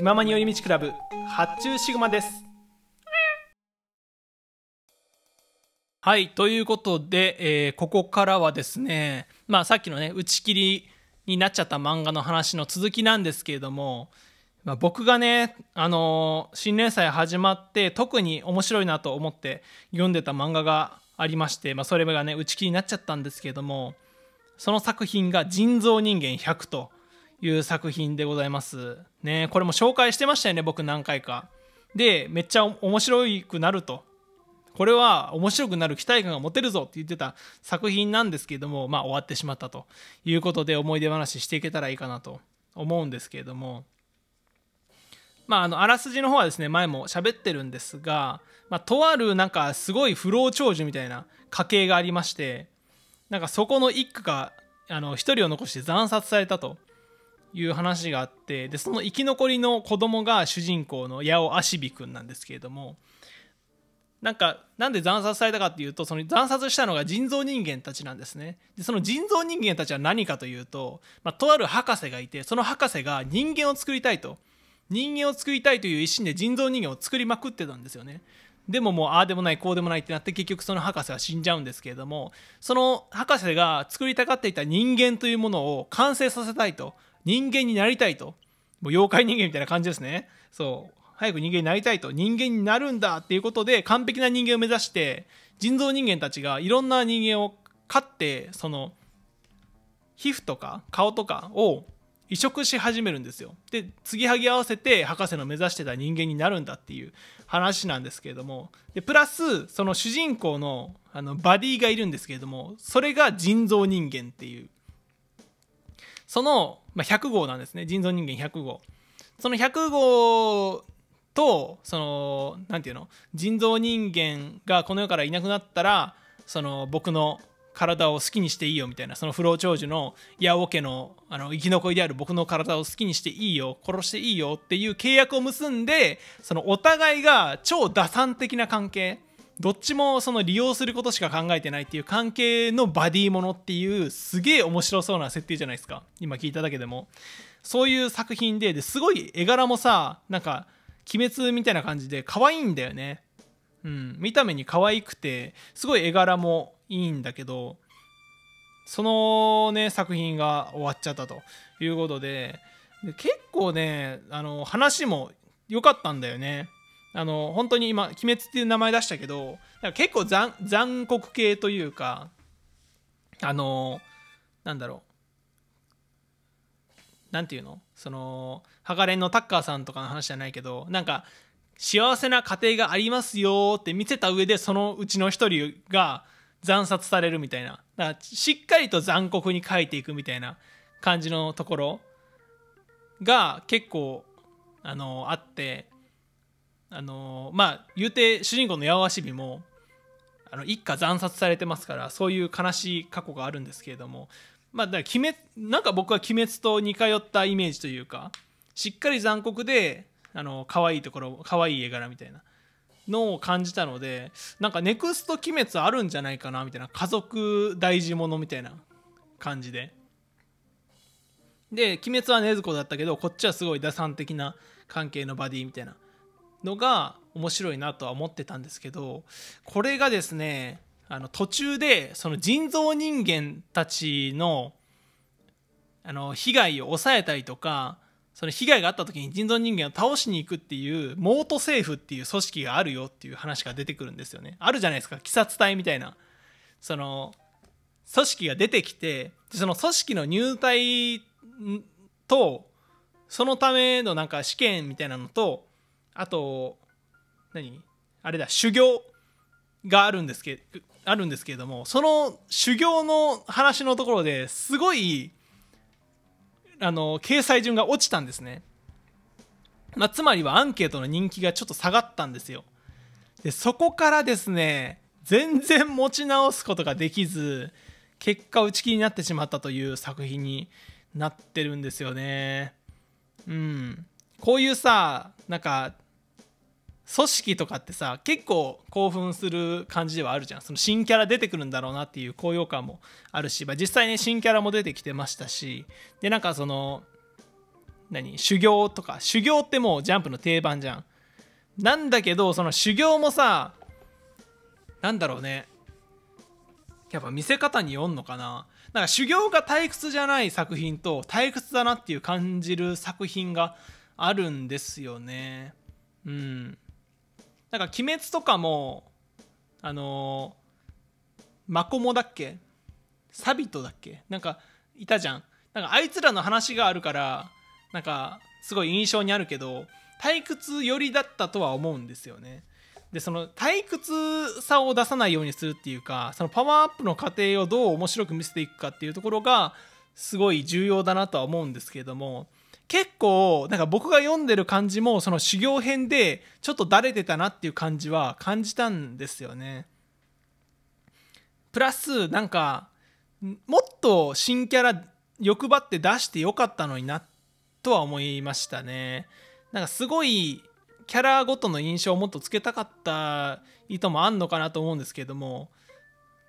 気ままに寄り道クラブ発注シグマです。はいということで、えーここからはですねまあさっきのね打ち切りになっちゃった漫画の話の続きなんですけれども、まあ、僕がね、あのー新連載始まって特に面白いなと思って読んでた漫画がありまして、まあ、それがね打ち切りになっちゃったんですけれどもその作品が「人造人間100」という作品でございます。ねこれも紹介してましたよね僕何回か。でめっちゃ面白くなると。これは面白くなる期待感が持てるぞって言ってた作品なんですけれども、まあ終わってしまったということで思い出話していけたらいいかなと思うんですけれども、まああのあらすじの方はですね、前も喋ってるんですが、まあとあるなんかすごい不老長寿みたいな家系がありまして、なんかそこの一家があの一人を残して惨殺されたという話があってでその生き残りの子供が主人公の八尾足尾くんなんですけれどもなんかなんで惨殺されたかっていうとその惨殺したのが人造人間たちなんですね。でその人造人間たちは何かというと、まあ、とある博士がいてその博士が人間を作りたいと。人間を作りたいという一心で人造人間を作りまくってたんですよね。でももうああでもないこうでもないってなって結局その博士は死んじゃうんですけれどもその博士が作りたがっていた人間というものを完成させたいと。人間になりたいと。もう妖怪人間みたいな感じですね。そう。早く人間になりたいと。人間になるんだっていうことで完璧な人間を目指して人造人間たちがいろんな人間を飼ってその皮膚とか顔とかを移植し始めるんですよ。で継ぎはぎ合わせて博士の目指してた人間になるんだっていう話なんですけれども。でプラスその主人公のあのバディがいるんですけれどもそれが人造人間っていう。その、まあ、100号なんですね。人造人間100号その100号とそのなんていうの？人造人間がこの世からいなくなったらその僕の体を好きにしていいよみたいな。その不老長寿の八尾家のあの生き残りである僕の体を好きにしていいよ殺していいよっていう契約を結んでそのお互いが超打算的な関係。どっちもその利用することしか考えてないっていう関係のバディものっていうすげえ面白そうな設定じゃないですか。今聞いただけでも。そういう作品でですごい絵柄もさなんか鬼滅みたいな感じで可愛いんだよね。うん。見た目に可愛くてすごい絵柄もいいんだけどそのね作品が終わっちゃったということでで結構ねあの話も良かったんだよね。あの本当に今「鬼滅」っていう名前出したけど結構残残酷系というかあのなんだろう。なんていうの？そのハガレンのタッカーさんとかの話じゃないけどなんか幸せな家庭がありますよって見せた上でそのうちの一人が惨殺されるみたいな。だからしっかりと残酷に書いていくみたいな感じのところが結構あのあってあのまあ言うて主人公の八尾足尾もあの一家惨殺されてますからそういう悲しい過去があるんですけれどもまあだから鬼滅なんか僕は鬼滅と似通ったイメージというかしっかり残酷であの可愛いところ可愛い絵柄みたいなのを感じたのでなんかネクスト鬼滅あるんじゃないかなみたいな家族大事者みたいな感じで。で鬼滅は禰豆子だったけどこっちはすごい打算的な関係のバディみたいなのが面白いなとは思ってたんですけどこれがですねあの途中でその人造人間たちのあの被害を抑えたりとかその被害があった時に人造人間を倒しに行くっていうモート政府っていう組織があるよっていう話が出てくるんですよね。あるじゃないですか。鬼殺隊みたいな。その組織が出てきてその組織の入隊とそのためのなんか試験みたいなのとあと何？あれだ修行があるんですけあるんですけれどもその修行の話のところですごいあの掲載順が落ちたんですね、まあ、つまりはアンケートの人気がちょっと下がったんですよ。でそこからですね全然持ち直すことができず結果打ち切りになってしまったという作品になってるんですよね。うん。こういうさなんか組織とかってさ結構興奮する感じではあるじゃん。その新キャラ出てくるんだろうなっていう高揚感もあるし、まあ、実際ね新キャラも出てきてましたしでなんかその何？修行とか。修行ってもうジャンプの定番じゃん。なんだけどその修行もさなんだろうね。やっぱ見せ方によんのかな。なんか修行が退屈じゃない作品と退屈だなっていう感じる作品があるんですよね。うん。なんか鬼滅とかもあのー、マコモだっけ？サビトだっけ？なんかいたじゃん。なんかあいつらの話があるからなんかすごい印象にあるけど退屈寄りだったとは思うんですよね。でその退屈さを出さないようにするっていうかそのパワーアップの過程をどう面白く見せていくかっていうところがすごい重要だなとは思うんですけれども結構なんか僕が読んでる感じもその修行編でちょっとだれてたなっていう感じは感じたんですよね。プラスなんかもっと新キャラ欲張って出してよかったのになとは思いましたね。なんかすごいキャラごとの印象をもっとつけたかった意図もあんのかなと思うんですけども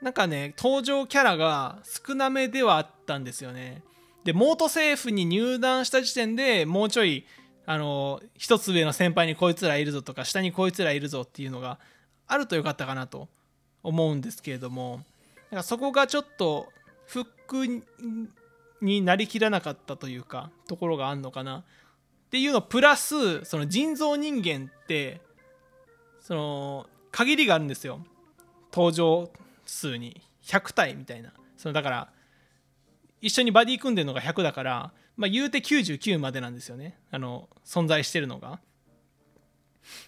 なんかね登場キャラが少なめではあったんですよね。でモート政府に入団した時点でもうちょいあの一つ上の先輩にこいつらいるぞとか下にこいつらいるぞっていうのがあるとよかったかなと思うんですけれども。なんかそこがちょっとフックになりきらなかったというかところがあるのかな。っていうのプラスその人造人間ってその限りがあるんですよ。登場数に。100体みたいな。そのだから一緒にバディ組んでるのが100だから、まあ、言うて99までなんですよね。あの存在してるのが。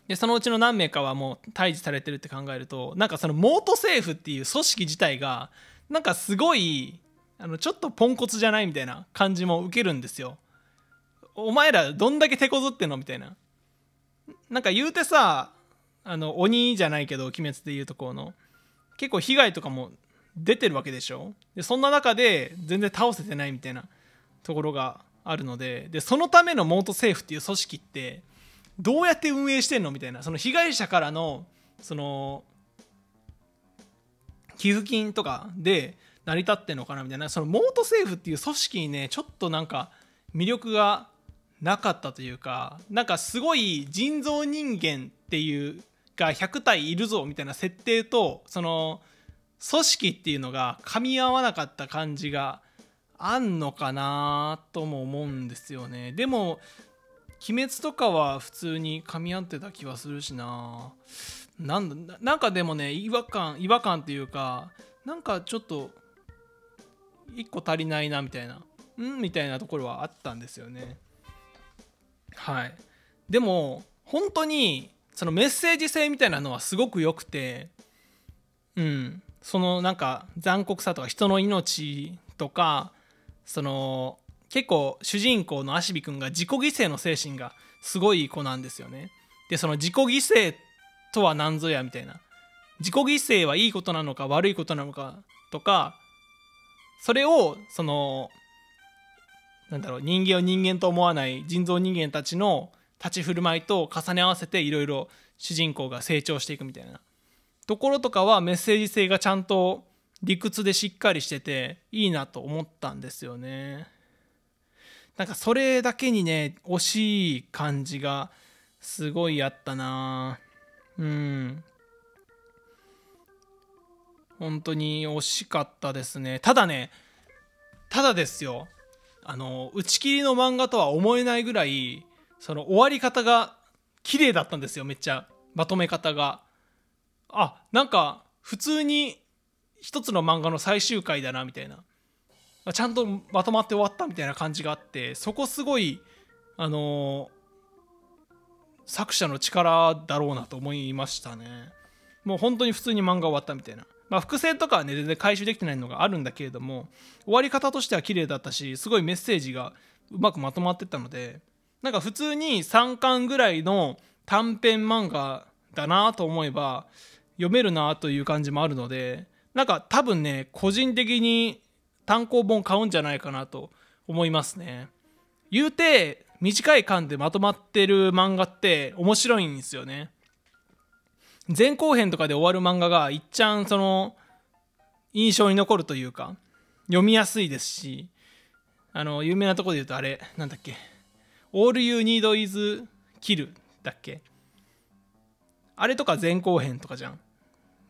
でそのうちの何名かはもう退治されてるって考えるとなんかそのモート政府っていう組織自体がなんかすごいあのちょっとポンコツじゃないみたいな感じも受けるんですよ。お前らどんだけ手こずってんのみたいな。なんか言うてさあの鬼じゃないけど鬼滅でいうとこの。結構被害とかも出てるわけでしょ？でそんな中で全然倒せてないみたいなところがあるのででそのためのモート政府っていう組織ってどうやって運営してんの？みたいな。その被害者からのその寄付金とかで成り立ってんのかな？みたいな。そのモート政府っていう組織にねちょっとなんか魅力がなかったというかなんかすごい人造人間っていうが100体いるぞみたいな設定とその組織っていうのが噛み合わなかった感じがあんのかなとも思うんですよね。でも鬼滅とかは普通に噛み合ってた気はするしな。なんなんかでもね違和感違和感っていうかなんかちょっと1個足りないなみたいなうんみたいなところはあったんですよね。はい。でも本当にそのメッセージ性みたいなのはすごく良くてうん。そのなんか残酷さとか人の命とかその結構主人公の足火君が自己犠牲の精神がすごい子なんですよね。でその自己犠牲とは何ぞやみたいな。自己犠牲はいいことなのか悪いことなのかとかそれをそのなんだろう人間を人間と思わない人造人間たちの立ち振る舞いと重ね合わせていろいろ主人公が成長していくみたいな。ところとかはメッセージ性がちゃんと理屈でしっかりしてていいなと思ったんですよね。なんかそれだけにね惜しい感じがすごいあったな。うん。本当に惜しかったですね。ただねただですよ。あの打ち切りの漫画とは思えないぐらいその終わり方が綺麗だったんですよ。めっちゃまとめ方が。あなんか普通に一つの漫画の最終回だなみたいな。ちゃんとまとまって終わったみたいな感じがあってそこすごいあの作者の力だろうなと思いましたね。もう本当に普通に漫画終わったみたいな。まあ、伏線とかはね全然回収できてないのがあるんだけれども終わり方としては綺麗だったしすごいメッセージがうまくまとまってたのでなんか普通に3巻ぐらいの短編漫画だなと思えば読めるなという感じもあるのでなんか多分ね個人的に単行本買うんじゃないかなと思いますね。言うて短い巻でまとまってる漫画って面白いんですよね。前後編とかで終わる漫画がいっちゃんその印象に残るというか読みやすいですしあの有名なとこで言うとあれなんだっけ All You Need Is Kill だっけ。あれとか前後編とかじゃん。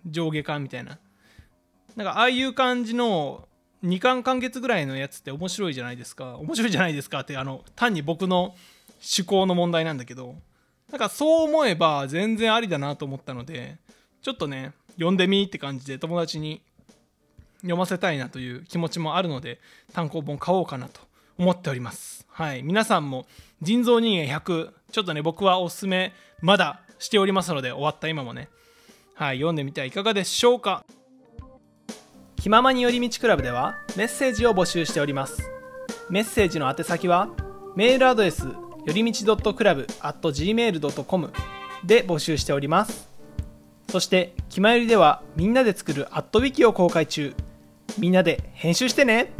上下巻みたいな。なんかああいう感じの2巻完結ぐらいのやつって面白いじゃないですか。面白いじゃないですかってあの単に僕の趣向の問題なんだけど。なんかそう思えば全然ありだなと思ったのでちょっとね読んでみって感じで友達に読ませたいなという気持ちもあるので単行本買おうかなと思っております。はい。皆さんも人造人間100ちょっとね僕はおすすめまだしておりますので終わった今もね。はい読んでみてはいかがでしょうか。気ままに寄り道クラブではメッセージを募集しております。メッセージの宛先はメールアドレスよりみち .club.gmail.com で募集しております。そして「きまより」ではみんなで作るアットウィキを公開中。みんなで編集してね。